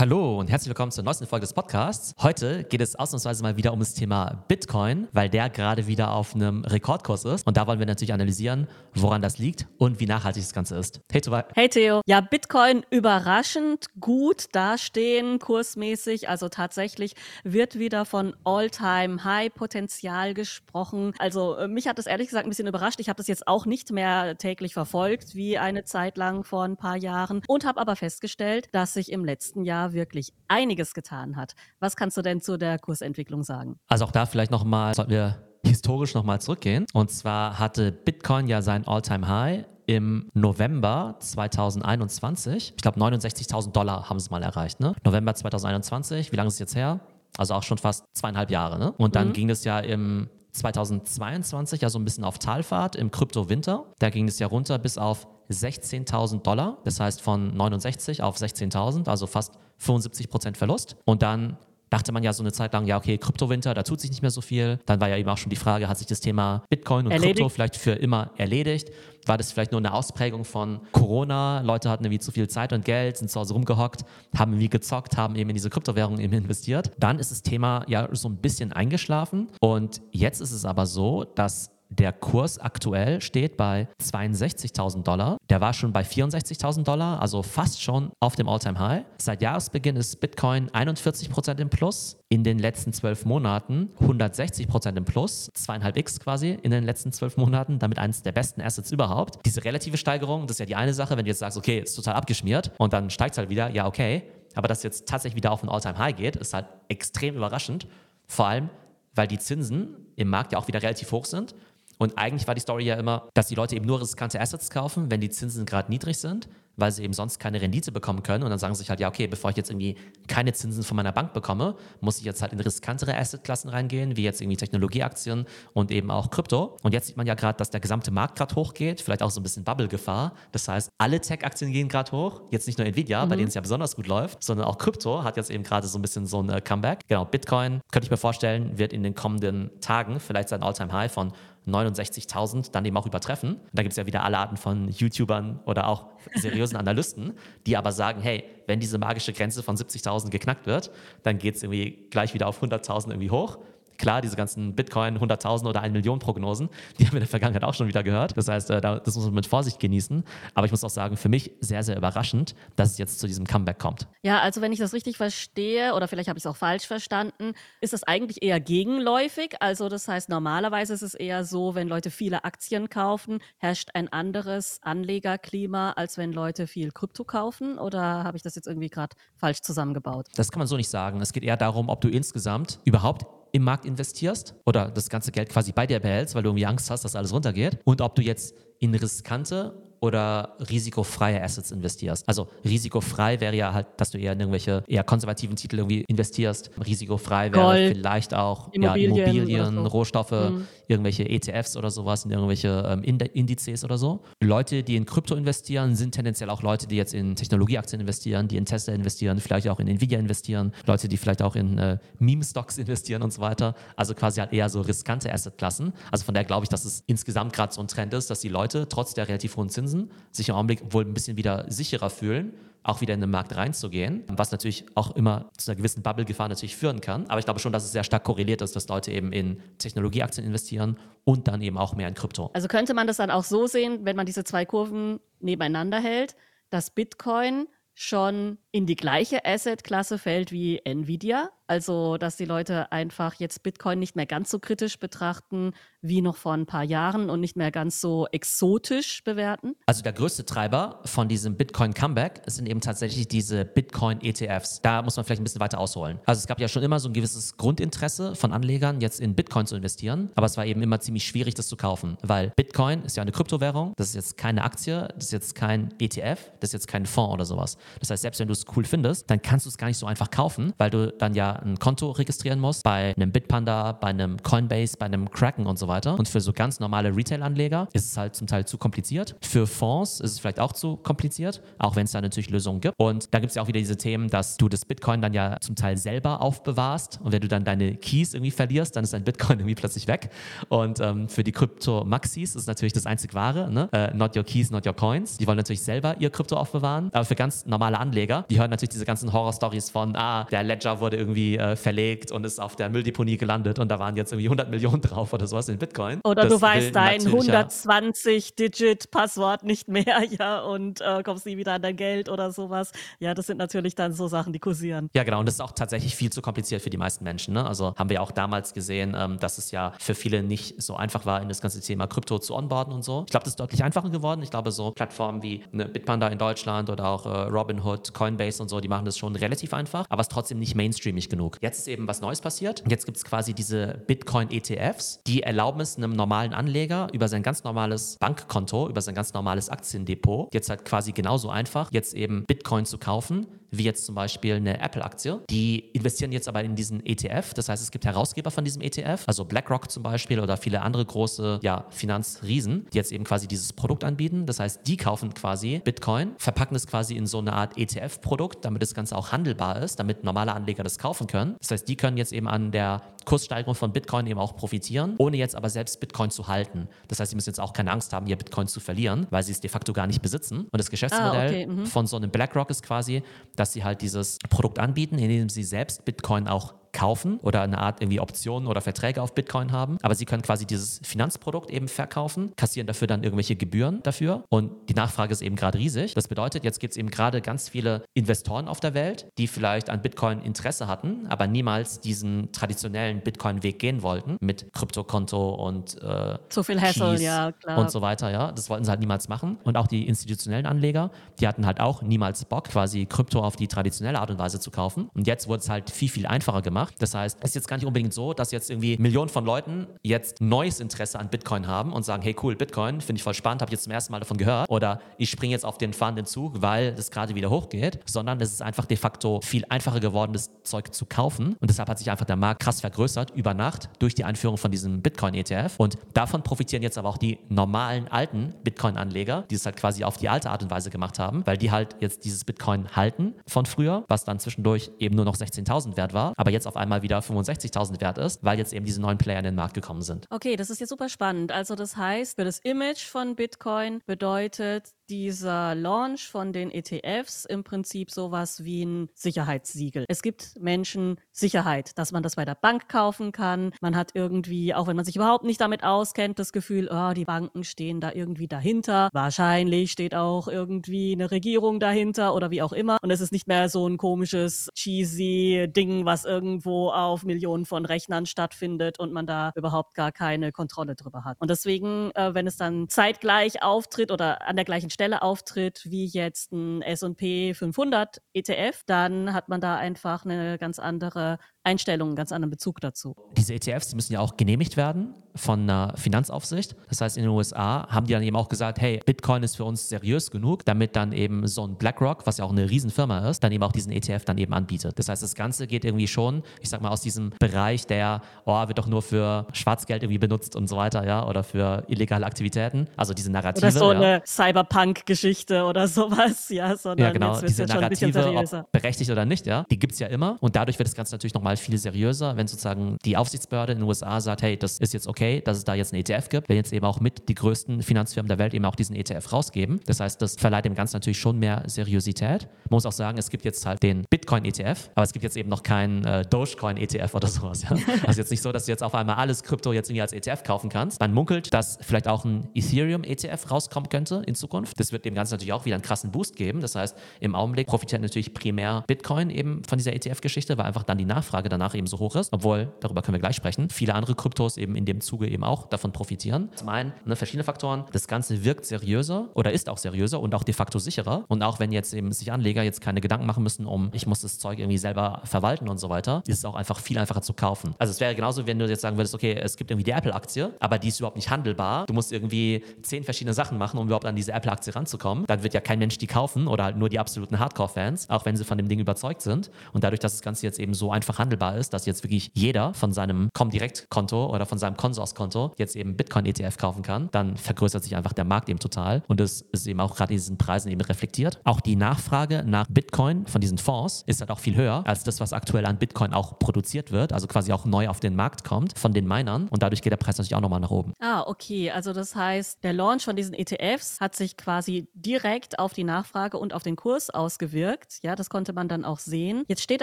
Hallo und herzlich willkommen zur neuesten Folge des Podcasts. Heute geht es ausnahmsweise mal wieder um das Thema Bitcoin, weil der gerade wieder auf einem Rekordkurs ist. Und da wollen wir natürlich analysieren, woran das liegt und wie nachhaltig das Ganze ist. Hey, Tobi. Hey, Theo. Ja, Bitcoin überraschend gut dastehen, kursmäßig. Also tatsächlich wird wieder von All-Time-High-Potenzial gesprochen. Also äh, mich hat das ehrlich gesagt ein bisschen überrascht. Ich habe das jetzt auch nicht mehr täglich verfolgt, wie eine Zeit lang vor ein paar Jahren. Und habe aber festgestellt, dass sich im letzten Jahr Jahr wirklich einiges getan hat. Was kannst du denn zu der Kursentwicklung sagen? Also auch da vielleicht nochmal, sollten wir historisch nochmal zurückgehen. Und zwar hatte Bitcoin ja sein All-Time-High im November 2021. Ich glaube 69.000 Dollar haben sie mal erreicht. Ne? November 2021, wie lange ist es jetzt her? Also auch schon fast zweieinhalb Jahre. Ne? Und dann mhm. ging es ja im 2022 ja so ein bisschen auf Talfahrt im Krypto-Winter. Da ging es ja runter bis auf 16.000 Dollar. Das heißt von 69 auf 16.000, also fast 75 Prozent Verlust. Und dann dachte man ja so eine Zeit lang, ja, okay, Kryptowinter, da tut sich nicht mehr so viel. Dann war ja eben auch schon die Frage, hat sich das Thema Bitcoin und erledigt. Krypto vielleicht für immer erledigt? War das vielleicht nur eine Ausprägung von Corona? Leute hatten irgendwie zu viel Zeit und Geld, sind zu Hause rumgehockt, haben irgendwie gezockt, haben eben in diese Kryptowährungen eben investiert. Dann ist das Thema ja so ein bisschen eingeschlafen. Und jetzt ist es aber so, dass der Kurs aktuell steht bei 62.000 Dollar. Der war schon bei 64.000 Dollar, also fast schon auf dem All-Time-High. Seit Jahresbeginn ist Bitcoin 41% im Plus. In den letzten zwölf Monaten 160% im Plus, zweieinhalb X quasi in den letzten zwölf Monaten, damit eines der besten Assets überhaupt. Diese relative Steigerung, das ist ja die eine Sache, wenn du jetzt sagst, okay, ist total abgeschmiert und dann steigt es halt wieder, ja, okay. Aber dass jetzt tatsächlich wieder auf ein All-Time-High geht, ist halt extrem überraschend. Vor allem, weil die Zinsen im Markt ja auch wieder relativ hoch sind und eigentlich war die Story ja immer, dass die Leute eben nur riskante Assets kaufen, wenn die Zinsen gerade niedrig sind, weil sie eben sonst keine Rendite bekommen können. Und dann sagen sie sich halt, ja, okay, bevor ich jetzt irgendwie keine Zinsen von meiner Bank bekomme, muss ich jetzt halt in riskantere Assetklassen reingehen, wie jetzt irgendwie Technologieaktien und eben auch Krypto. Und jetzt sieht man ja gerade, dass der gesamte Markt gerade hochgeht, vielleicht auch so ein bisschen Bubble-Gefahr. Das heißt, alle Tech-Aktien gehen gerade hoch. Jetzt nicht nur Nvidia, mhm. bei denen es ja besonders gut läuft, sondern auch Krypto hat jetzt eben gerade so ein bisschen so ein äh, Comeback. Genau, Bitcoin, könnte ich mir vorstellen, wird in den kommenden Tagen vielleicht sein All-Time-High von 69.000 dann eben auch übertreffen. Und da gibt es ja wieder alle Arten von YouTubern oder auch seriösen Analysten, die aber sagen, hey, wenn diese magische Grenze von 70.000 geknackt wird, dann geht es irgendwie gleich wieder auf 100.000 irgendwie hoch. Klar, diese ganzen Bitcoin 100.000 oder 1 Million Prognosen, die haben wir in der Vergangenheit auch schon wieder gehört. Das heißt, äh, das muss man mit Vorsicht genießen. Aber ich muss auch sagen, für mich sehr, sehr überraschend, dass es jetzt zu diesem Comeback kommt. Ja, also wenn ich das richtig verstehe, oder vielleicht habe ich es auch falsch verstanden, ist das eigentlich eher gegenläufig. Also das heißt, normalerweise ist es eher so, wenn Leute viele Aktien kaufen, herrscht ein anderes Anlegerklima, als wenn Leute viel Krypto kaufen. Oder habe ich das jetzt irgendwie gerade falsch zusammengebaut? Das kann man so nicht sagen. Es geht eher darum, ob du insgesamt überhaupt im Markt investierst oder das ganze Geld quasi bei dir behältst, weil du irgendwie Angst hast, dass alles runtergeht. Und ob du jetzt in riskante oder risikofreie Assets investierst. Also risikofrei wäre ja halt, dass du eher in irgendwelche eher konservativen Titel irgendwie investierst. Risikofrei wäre Gold, vielleicht auch Immobilien, ja, Immobilien so. Rohstoffe, mhm. irgendwelche ETFs oder sowas, in irgendwelche ähm, Indizes oder so. Leute, die in Krypto investieren, sind tendenziell auch Leute, die jetzt in Technologieaktien investieren, die in Tesla investieren, vielleicht auch in Nvidia investieren, Leute, die vielleicht auch in äh, Meme-Stocks investieren und so weiter. Also quasi halt eher so riskante Assetklassen. Also von daher glaube ich, dass es insgesamt gerade so ein Trend ist, dass die Leute trotz der relativ hohen Zinsen Zinsen sich im Augenblick wohl ein bisschen wieder sicherer fühlen, auch wieder in den Markt reinzugehen, was natürlich auch immer zu einer gewissen Bubble-Gefahr natürlich führen kann. Aber ich glaube schon, dass es sehr stark korreliert ist, dass Leute eben in Technologieaktien investieren und dann eben auch mehr in Krypto. Also könnte man das dann auch so sehen, wenn man diese zwei Kurven nebeneinander hält, dass Bitcoin schon in die gleiche Asset-Klasse fällt wie Nvidia. Also, dass die Leute einfach jetzt Bitcoin nicht mehr ganz so kritisch betrachten wie noch vor ein paar Jahren und nicht mehr ganz so exotisch bewerten. Also der größte Treiber von diesem Bitcoin-Comeback sind eben tatsächlich diese Bitcoin-ETFs. Da muss man vielleicht ein bisschen weiter ausholen. Also es gab ja schon immer so ein gewisses Grundinteresse von Anlegern, jetzt in Bitcoin zu investieren, aber es war eben immer ziemlich schwierig, das zu kaufen, weil Bitcoin ist ja eine Kryptowährung, das ist jetzt keine Aktie, das ist jetzt kein ETF, das ist jetzt kein Fonds oder sowas. Das heißt, selbst wenn du es cool findest, dann kannst du es gar nicht so einfach kaufen, weil du dann ja ein Konto registrieren musst bei einem Bitpanda, bei einem Coinbase, bei einem Kraken und so weiter. Und für so ganz normale Retail-Anleger ist es halt zum Teil zu kompliziert. Für Fonds ist es vielleicht auch zu kompliziert, auch wenn es da natürlich Lösungen gibt. Und da gibt es ja auch wieder diese Themen, dass du das Bitcoin dann ja zum Teil selber aufbewahrst und wenn du dann deine Keys irgendwie verlierst, dann ist dein Bitcoin irgendwie plötzlich weg. Und ähm, für die Krypto-Maxis ist natürlich das einzig wahre, ne? Uh, not your keys, not your coins. Die wollen natürlich selber ihr Krypto aufbewahren. Aber für ganz normale Anleger, die hören natürlich diese ganzen Horror-Stories von, ah, der Ledger wurde irgendwie äh, verlegt und ist auf der Mülldeponie gelandet und da waren jetzt irgendwie 100 Millionen drauf oder sowas in Bitcoin. Oder das du weißt dein 120-Digit-Passwort nicht mehr, ja, und äh, kommst nie wieder an dein Geld oder sowas. Ja, das sind natürlich dann so Sachen, die kursieren. Ja, genau. Und das ist auch tatsächlich viel zu kompliziert für die meisten Menschen. Ne? Also haben wir auch damals gesehen, ähm, dass es ja für viele nicht so einfach war, in das ganze Thema Krypto zu onboarden und so. Ich glaube, das ist deutlich einfacher geworden. Ich glaube, so Plattformen wie ne, Bitpanda in Deutschland oder auch äh, Robinhood, Coinbase und so, die machen das schon relativ einfach, aber es ist trotzdem nicht mainstreamig genug. Jetzt ist eben was Neues passiert. Jetzt gibt es quasi diese Bitcoin-ETFs, die erlauben es einem normalen Anleger über sein ganz normales Bankkonto, über sein ganz normales Aktiendepot, jetzt halt quasi genauso einfach, jetzt eben Bitcoin zu kaufen wie jetzt zum Beispiel eine Apple-Aktie. Die investieren jetzt aber in diesen ETF. Das heißt, es gibt Herausgeber von diesem ETF, also BlackRock zum Beispiel oder viele andere große ja, Finanzriesen, die jetzt eben quasi dieses Produkt anbieten. Das heißt, die kaufen quasi Bitcoin, verpacken es quasi in so eine Art ETF-Produkt, damit das Ganze auch handelbar ist, damit normale Anleger das kaufen können. Das heißt, die können jetzt eben an der Kurssteigerung von Bitcoin eben auch profitieren, ohne jetzt aber selbst Bitcoin zu halten. Das heißt, sie müssen jetzt auch keine Angst haben, ihr Bitcoin zu verlieren, weil sie es de facto gar nicht besitzen. Und das Geschäftsmodell ah, okay. mhm. von so einem BlackRock ist quasi, dass sie halt dieses Produkt anbieten, indem sie selbst Bitcoin auch kaufen oder eine Art irgendwie Optionen oder Verträge auf Bitcoin haben. Aber sie können quasi dieses Finanzprodukt eben verkaufen, kassieren dafür dann irgendwelche Gebühren dafür. Und die Nachfrage ist eben gerade riesig. Das bedeutet, jetzt gibt es eben gerade ganz viele Investoren auf der Welt, die vielleicht an Bitcoin Interesse hatten, aber niemals diesen traditionellen Bitcoin-Weg gehen wollten mit Kryptokonto und äh, so viel Hassle, ja, klar. Und so weiter, ja. Das wollten sie halt niemals machen. Und auch die institutionellen Anleger, die hatten halt auch niemals Bock, quasi Krypto auf die traditionelle Art und Weise zu kaufen. Und jetzt wurde es halt viel, viel einfacher gemacht gemacht. Das heißt, es ist jetzt gar nicht unbedingt so, dass jetzt irgendwie Millionen von Leuten jetzt neues Interesse an Bitcoin haben und sagen, hey cool, Bitcoin, finde ich voll spannend, habe jetzt zum ersten Mal davon gehört. Oder ich springe jetzt auf den fahrenden Zug, weil das gerade wieder hochgeht, sondern es ist einfach de facto viel einfacher geworden, das Zeug zu kaufen. Und deshalb hat sich einfach der Markt krass vergrößert über Nacht durch die Einführung von diesem Bitcoin-ETF. Und davon profitieren jetzt aber auch die normalen alten Bitcoin-Anleger, die es halt quasi auf die alte Art und Weise gemacht haben, weil die halt jetzt dieses Bitcoin halten von früher, was dann zwischendurch eben nur noch 16.000 wert war, aber jetzt auf einmal wieder 65.000 wert ist, weil jetzt eben diese neuen Player in den Markt gekommen sind. Okay, das ist jetzt super spannend. Also das heißt, für das Image von Bitcoin bedeutet dieser Launch von den ETFs im Prinzip sowas wie ein Sicherheitssiegel. Es gibt Menschen Sicherheit, dass man das bei der Bank kaufen kann. Man hat irgendwie, auch wenn man sich überhaupt nicht damit auskennt, das Gefühl, oh, die Banken stehen da irgendwie dahinter. Wahrscheinlich steht auch irgendwie eine Regierung dahinter oder wie auch immer. Und es ist nicht mehr so ein komisches, cheesy Ding, was irgendwo auf Millionen von Rechnern stattfindet und man da überhaupt gar keine Kontrolle drüber hat. Und deswegen, äh, wenn es dann zeitgleich auftritt oder an der gleichen Stelle Stelle auftritt wie jetzt ein S&P 500 ETF, dann hat man da einfach eine ganz andere Einstellung, einen ganz anderen Bezug dazu. Diese ETFs, die müssen ja auch genehmigt werden von einer Finanzaufsicht. Das heißt, in den USA haben die dann eben auch gesagt, hey, Bitcoin ist für uns seriös genug, damit dann eben so ein BlackRock, was ja auch eine Riesenfirma ist, dann eben auch diesen ETF dann eben anbietet. Das heißt, das Ganze geht irgendwie schon, ich sag mal, aus diesem Bereich, der, oh, wird doch nur für Schwarzgeld irgendwie benutzt und so weiter, ja, oder für illegale Aktivitäten. Also diese Narrative. Oder so ja. eine Cyberpunk-Geschichte oder sowas, ja, sondern ja, genau, diese Narrative, ob berechtigt oder nicht, ja, die gibt es ja immer. Und dadurch wird das Ganze natürlich nochmal viel seriöser, wenn sozusagen die Aufsichtsbehörde in den USA sagt, hey, das ist jetzt okay, dass es da jetzt einen ETF gibt, wenn jetzt eben auch mit die größten Finanzfirmen der Welt eben auch diesen ETF rausgeben. Das heißt, das verleiht dem Ganzen natürlich schon mehr Seriosität. Man muss auch sagen, es gibt jetzt halt den Bitcoin-ETF, aber es gibt jetzt eben noch keinen äh, Dogecoin-ETF oder sowas. Ja? Also jetzt nicht so, dass du jetzt auf einmal alles Krypto jetzt irgendwie als ETF kaufen kannst. Man munkelt, dass vielleicht auch ein Ethereum-ETF rauskommen könnte in Zukunft. Das wird dem Ganzen natürlich auch wieder einen krassen Boost geben. Das heißt, im Augenblick profitiert natürlich primär Bitcoin eben von dieser ETF-Geschichte, weil einfach dann die Nachfrage danach eben so hoch ist. Obwohl, darüber können wir gleich sprechen, viele andere Kryptos eben in dem Zuge eben auch davon profitieren. Zum einen ne, verschiedene Faktoren. Das Ganze wirkt seriöser oder ist auch seriöser und auch de facto sicherer. Und auch wenn jetzt eben sich Anleger jetzt keine Gedanken machen müssen, um ich muss das Zeug irgendwie selber verwalten und so weiter, ist es auch einfach viel einfacher zu kaufen. Also es wäre genauso, wenn du jetzt sagen würdest, okay, es gibt irgendwie die Apple-Aktie, aber die ist überhaupt nicht handelbar. Du musst irgendwie zehn verschiedene Sachen machen, um überhaupt an diese Apple-Aktie ranzukommen. Dann wird ja kein Mensch die kaufen oder halt nur die absoluten Hardcore-Fans, auch wenn sie von dem Ding überzeugt sind. Und dadurch, dass das Ganze jetzt eben so einfach handelbar ist, dass jetzt wirklich jeder von seinem Comdirect-Konto oder von seinem Konto Sponsorskonto jetzt eben Bitcoin-ETF kaufen kann, dann vergrößert sich einfach der Markt eben total und es ist eben auch gerade diesen Preisen eben reflektiert. Auch die Nachfrage nach Bitcoin von diesen Fonds ist halt auch viel höher als das, was aktuell an Bitcoin auch produziert wird, also quasi auch neu auf den Markt kommt von den Minern und dadurch geht der Preis natürlich auch nochmal nach oben. Ah, okay. Also das heißt, der Launch von diesen ETFs hat sich quasi direkt auf die Nachfrage und auf den Kurs ausgewirkt. Ja, das konnte man dann auch sehen. Jetzt steht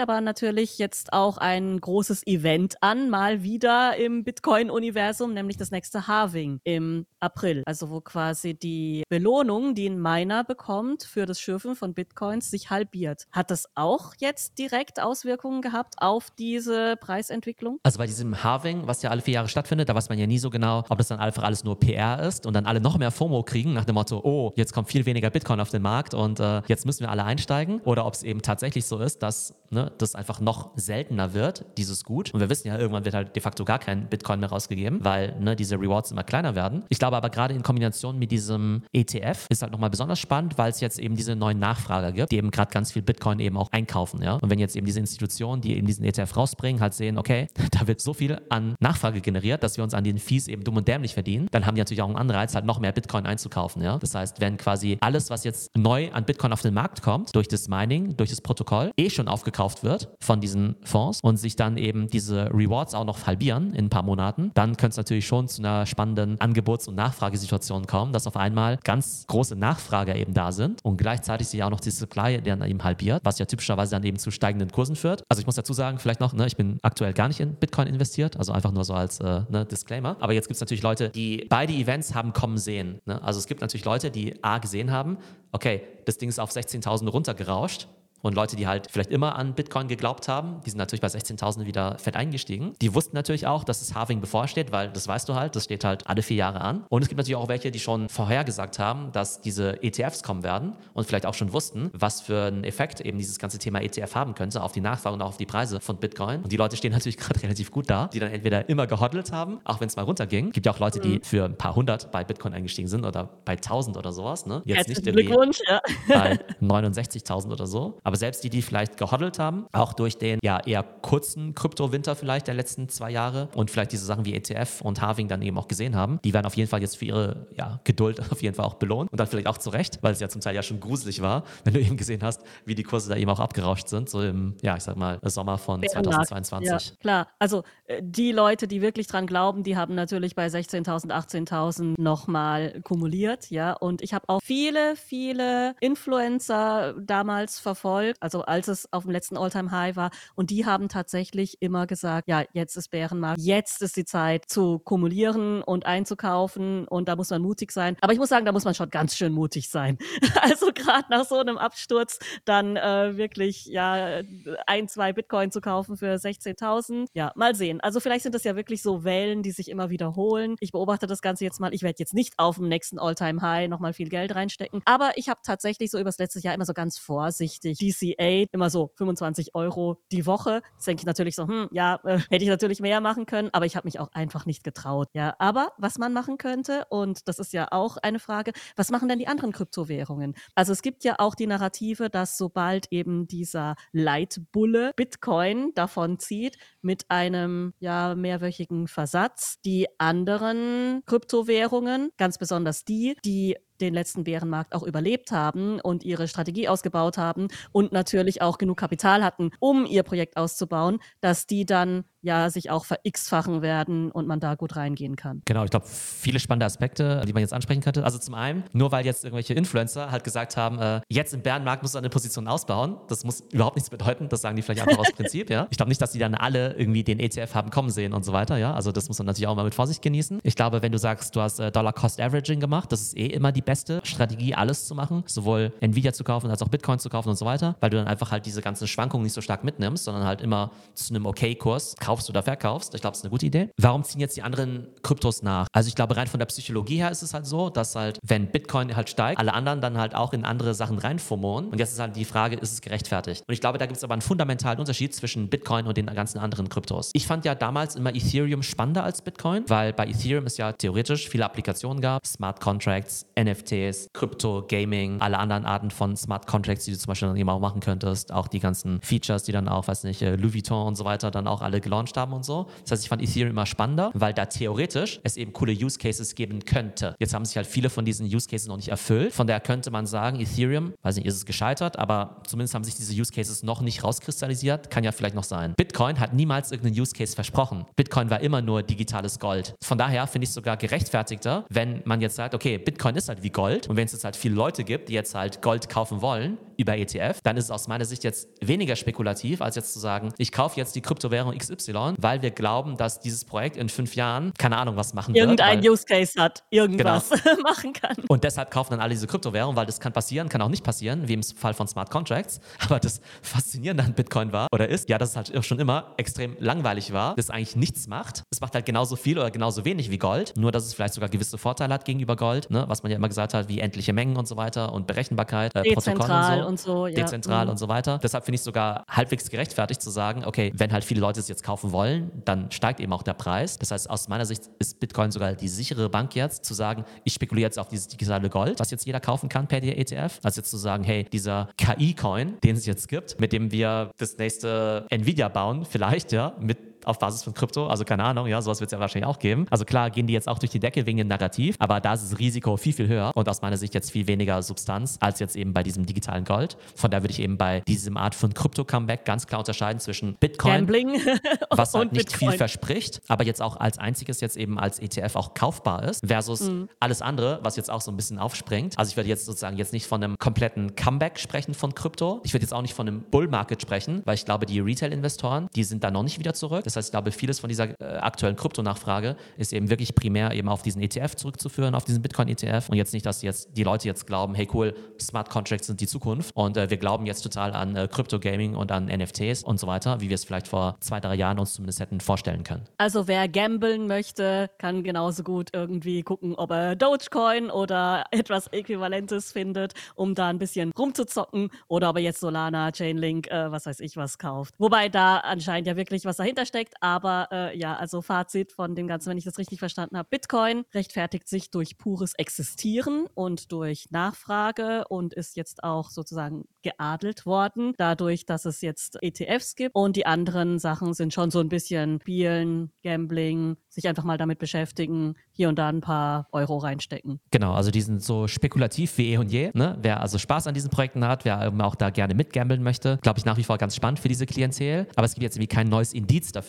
aber natürlich jetzt auch ein großes Event an, mal wieder im Bitcoin-Universum, nämlich das nächste Halving im April. Also wo quasi die Belohnung, die ein Miner bekommt für das Schürfen von Bitcoins, sich halbiert. Hat das auch jetzt direkt Auswirkungen gehabt auf diese Preisentwicklung? Also bei diesem Halving, was ja alle vier Jahre stattfindet, da weiß man ja nie so genau, ob das dann einfach alles nur PR ist und dann alle noch mehr FOMO kriegen nach dem Motto, oh, jetzt kommt viel weniger Bitcoin auf den Markt und äh, jetzt müssen wir alle einsteigen. Oder ob es eben tatsächlich so ist, dass ne, das einfach noch seltener wird, dieses Gut. Und wir wissen ja, irgendwann wird halt de facto gar kein Bitcoin mehr rausgegeben, weil ne, diese Rewards immer kleiner werden. Ich glaube aber gerade in Kombination mit diesem ETF ist halt nochmal besonders spannend, weil es jetzt eben diese neuen Nachfrager gibt, die eben gerade ganz viel Bitcoin eben auch einkaufen. Ja? Und wenn jetzt eben diese Institutionen, die eben diesen ETF rausbringen, halt sehen, okay, da wird so viel an Nachfrage generiert, dass wir uns an den Fees eben dumm und dämlich verdienen, dann haben die natürlich auch einen Anreiz, halt noch mehr Bitcoin einzukaufen. Ja? Das heißt, wenn quasi alles, was jetzt neu an Bitcoin auf den Markt kommt, durch das Mining, durch das Protokoll, eh schon aufgekauft wird von diesen Fonds und sich dann eben diese Rewards auch noch halbieren in ein paar Monaten, dann könnte es natürlich schon zu einer spannenden Angebots- und Nachfragesituation kommen, dass auf einmal ganz große Nachfrager eben da sind und gleichzeitig sich auch noch die Supply dann eben halbiert, was ja typischerweise dann eben zu steigenden Kursen führt. Also ich muss dazu sagen, vielleicht noch, ne, ich bin aktuell gar nicht in Bitcoin investiert, also einfach nur so als äh, ne, Disclaimer. Aber jetzt gibt es natürlich Leute, die beide Events haben kommen sehen. Ne? Also es gibt natürlich Leute, die A gesehen haben, okay, das Ding ist auf 16.000 runtergerauscht und Leute, die halt vielleicht immer an Bitcoin geglaubt haben, die sind natürlich bei 16.000 wieder fett eingestiegen. Die wussten natürlich auch, dass das Halving bevorsteht, weil das weißt du halt, das steht halt alle vier Jahre an. Und es gibt natürlich auch welche, die schon vorhergesagt haben, dass diese ETFs kommen werden und vielleicht auch schon wussten, was für einen Effekt eben dieses ganze Thema ETF haben könnte auf die Nachfrage und auch auf die Preise von Bitcoin. Und die Leute stehen natürlich gerade relativ gut da, die dann entweder immer gehodelt haben, auch wenn es mal runterging. Es gibt ja auch Leute, die mhm. für ein paar hundert bei Bitcoin eingestiegen sind oder bei 1000 oder sowas. Ne? Jetzt Herzlichen nicht Glückwunsch, ja. bei 69.000 oder so. Aber selbst die, die vielleicht gehodelt haben, auch durch den ja eher kurzen Kryptowinter vielleicht der letzten zwei Jahre und vielleicht diese Sachen wie ETF und Halving dann eben auch gesehen haben, die werden auf jeden Fall jetzt für ihre ja, Geduld auf jeden Fall auch belohnt und dann vielleicht auch zu Recht, weil es ja zum Teil ja schon gruselig war, wenn du eben gesehen hast, wie die Kurse da eben auch abgerauscht sind, so im, ja, ich sag mal, Sommer von 2022. Ja, klar. Also äh, die Leute, die wirklich dran glauben, die haben natürlich bei 16.000, 18.000 nochmal kumuliert, ja. Und ich habe auch viele, viele Influencer damals verfolgt, also also als es auf dem letzten All-Time-High war. Und die haben tatsächlich immer gesagt, ja, jetzt ist Bärenmarkt, jetzt ist die Zeit zu kumulieren und einzukaufen und da muss man mutig sein. Aber ich muss sagen, da muss man schon ganz schön mutig sein. Also gerade nach so einem Absturz dann äh, wirklich ja ein, zwei Bitcoin zu kaufen für 16.000. Ja, mal sehen. Also vielleicht sind das ja wirklich so Wellen, die sich immer wiederholen. Ich beobachte das Ganze jetzt mal. Ich werde jetzt nicht auf dem nächsten All-Time-High nochmal viel Geld reinstecken. Aber ich habe tatsächlich so übers letzte Jahr immer so ganz vorsichtig DCA immer so 25 Euro die Woche. Jetzt denke ich natürlich so, hm, ja, äh, hätte ich natürlich mehr machen können, aber ich habe mich auch einfach nicht getraut. Ja, aber was man machen könnte, und das ist ja auch eine Frage, was machen denn die anderen Kryptowährungen? Also es gibt ja auch die Narrative, dass sobald eben dieser Leitbulle Bitcoin davon zieht mit einem ja mehrwöchigen Versatz, die anderen Kryptowährungen, ganz besonders die, die den letzten Bärenmarkt auch überlebt haben und ihre Strategie ausgebaut haben und natürlich auch genug Kapital hatten, um ihr Projekt auszubauen, dass die dann ja sich auch ver-x-fachen werden und man da gut reingehen kann. Genau, ich glaube, viele spannende Aspekte, die man jetzt ansprechen könnte. Also zum einen, nur weil jetzt irgendwelche Influencer halt gesagt haben, äh, jetzt im Bärenmarkt musst du eine Position ausbauen, das muss überhaupt nichts bedeuten, das sagen die vielleicht einfach aus Prinzip, ja. Ich glaube nicht, dass die dann alle irgendwie den ETF haben kommen sehen und so weiter, ja. Also das muss man natürlich auch mal mit Vorsicht genießen. Ich glaube, wenn du sagst, du hast äh, Dollar-Cost-Averaging gemacht, das ist eh immer die beste Strategie, alles zu machen, sowohl Nvidia zu kaufen als auch Bitcoin zu kaufen und so weiter, weil du dann einfach halt diese ganzen Schwankungen nicht so stark mitnimmst, sondern halt immer zu einem Okay-Kurs kaufst oder verkaufst. Ich glaube, das ist eine gute Idee. Warum ziehen jetzt die anderen Kryptos nach? Also ich glaube, rein von der Psychologie her ist es halt so, dass halt, wenn Bitcoin halt steigt, alle anderen dann halt auch in andere Sachen reinfummeln. Und jetzt ist halt die Frage, ist es gerechtfertigt? Und ich glaube, da gibt es aber einen fundamentalen Unterschied zwischen Bitcoin und den ganzen anderen Kryptos. Ich fand ja damals immer Ethereum spannender als Bitcoin, weil bei Ethereum es ja theoretisch viele Applikationen gab, Smart Contracts, NFT NFTs, Krypto, Gaming, alle anderen Arten von Smart Contracts, die du zum Beispiel dann eben auch machen könntest, auch die ganzen Features, die dann auch, weiß nicht, äh, Louis Vuitton und so weiter dann auch alle gelauncht haben und so. Das heißt, ich fand Ethereum immer spannender, weil da theoretisch es eben coole Use Cases geben könnte. Jetzt haben sich halt viele von diesen Use Cases noch nicht erfüllt. Von daher könnte man sagen, Ethereum, weiß nicht, ist es gescheitert, aber zumindest haben sich diese Use Cases noch nicht rauskristallisiert. Kann ja vielleicht noch sein. Bitcoin hat niemals irgendeinen Use Case versprochen. Bitcoin war immer nur digitales Gold. Von daher finde ich es sogar gerechtfertigter, wenn man jetzt sagt, okay, Bitcoin ist halt wie Gold. Und wenn es jetzt halt viele Leute gibt, die jetzt halt Gold kaufen wollen über ETF, dann ist es aus meiner Sicht jetzt weniger spekulativ, als jetzt zu sagen, ich kaufe jetzt die Kryptowährung XY, weil wir glauben, dass dieses Projekt in fünf Jahren, keine Ahnung, was machen Irgendein wird. Irgendein Use Case hat, irgendwas genau. machen kann. Und deshalb kaufen dann alle diese Kryptowährung, weil das kann passieren, kann auch nicht passieren, wie im Fall von Smart Contracts. Aber das Faszinierende an Bitcoin war oder ist, ja, dass es halt schon immer extrem langweilig war, das eigentlich nichts macht. Es macht halt genauso viel oder genauso wenig wie Gold, nur dass es vielleicht sogar gewisse Vorteile hat gegenüber Gold, ne? was man ja immer gesagt hat, wie endliche Mengen und so weiter und Berechenbarkeit, äh, Dezentral und so. Und so ja. Dezentral mhm. und so weiter. Deshalb finde ich es sogar halbwegs gerechtfertigt zu sagen, okay, wenn halt viele Leute es jetzt kaufen wollen, dann steigt eben auch der Preis. Das heißt, aus meiner Sicht ist Bitcoin sogar die sichere Bank jetzt, zu sagen, ich spekuliere jetzt auf dieses digitale Gold, was jetzt jeder kaufen kann per ETF, als jetzt zu sagen, hey, dieser KI-Coin, den es jetzt gibt, mit dem wir das nächste Nvidia bauen, vielleicht, ja, mit auf Basis von Krypto. Also keine Ahnung, ja, sowas wird es ja wahrscheinlich auch geben. Also klar gehen die jetzt auch durch die Decke wegen dem Narrativ, aber da ist das Risiko viel, viel höher und aus meiner Sicht jetzt viel weniger Substanz als jetzt eben bei diesem digitalen Gold. Von daher würde ich eben bei diesem Art von Krypto-Comeback ganz klar unterscheiden zwischen Bitcoin, Gambling was halt nicht Bitcoin. viel verspricht, aber jetzt auch als einziges jetzt eben als ETF auch kaufbar ist, versus mhm. alles andere, was jetzt auch so ein bisschen aufspringt. Also ich würde jetzt sozusagen jetzt nicht von einem kompletten Comeback sprechen von Krypto. Ich würde jetzt auch nicht von einem Bull-Market sprechen, weil ich glaube, die Retail-Investoren, die sind da noch nicht wieder zurück. Das heißt, ich glaube, vieles von dieser äh, aktuellen Kryptonachfrage ist eben wirklich primär eben auf diesen ETF zurückzuführen, auf diesen Bitcoin-ETF und jetzt nicht, dass jetzt die Leute jetzt glauben, hey cool, Smart Contracts sind die Zukunft und äh, wir glauben jetzt total an äh, Crypto-Gaming und an NFTs und so weiter, wie wir es vielleicht vor zwei, drei Jahren uns zumindest hätten vorstellen können. Also wer gambeln möchte, kann genauso gut irgendwie gucken, ob er Dogecoin oder etwas Äquivalentes findet, um da ein bisschen rumzuzocken oder ob er jetzt Solana, Chainlink, äh, was weiß ich was kauft. Wobei da anscheinend ja wirklich was dahinter steckt steckt. Aber äh, ja, also Fazit von dem Ganzen, wenn ich das richtig verstanden habe, Bitcoin rechtfertigt sich durch pures Existieren und durch Nachfrage und ist jetzt auch sozusagen geadelt worden, dadurch, dass es jetzt ETFs gibt. Und die anderen Sachen sind schon so ein bisschen Spielen, Gambling, sich einfach mal damit beschäftigen, hier und da ein paar Euro reinstecken. Genau, also die sind so spekulativ wie eh und je. Ne? Wer also Spaß an diesen Projekten hat, wer auch da gerne mitgambeln möchte, glaube ich nach wie vor ganz spannend für diese Klientel. Aber es gibt jetzt irgendwie kein neues Indiz dafür,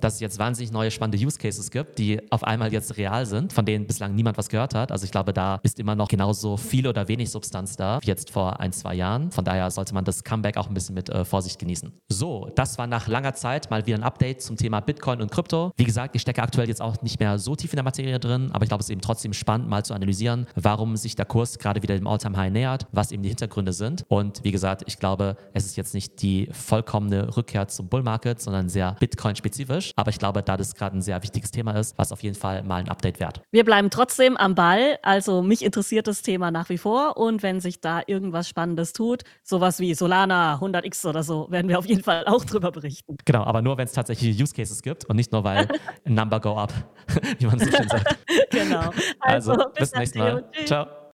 dass es jetzt wahnsinnig neue spannende Use Cases gibt, die auf einmal jetzt real sind, von denen bislang niemand was gehört hat. Also ich glaube, da ist immer noch genauso viel oder wenig Substanz da wie jetzt vor ein, zwei Jahren. Von daher sollte man das Comeback auch ein bisschen mit äh, Vorsicht genießen. So, das war nach langer Zeit mal wieder ein Update zum Thema Bitcoin und Krypto. Wie gesagt, ich stecke aktuell jetzt auch nicht mehr so tief in der Materie drin, aber ich glaube, es ist eben trotzdem spannend, mal zu analysieren, warum sich der Kurs gerade wieder dem All-Time-High nähert, was eben die Hintergründe sind. Und wie gesagt, ich glaube, es ist jetzt nicht die vollkommene Rückkehr zum Bull-Market, sondern sehr Bitcoin-spezifisch. Aber ich glaube, da das gerade ein sehr wichtiges Thema ist, was auf jeden Fall mal ein Update wert. Wir bleiben trotzdem am Ball. Also mich interessiert das Thema nach wie vor. Und wenn sich da irgendwas Spannendes tut, sowas wie Solana 100x oder so, werden wir auf jeden Fall auch drüber berichten. Genau, aber nur, wenn es tatsächlich Use Cases gibt und nicht nur, weil Number go up, wie man so schön sagt. genau. Also, also bis, bis nächstes Mal. Ciao.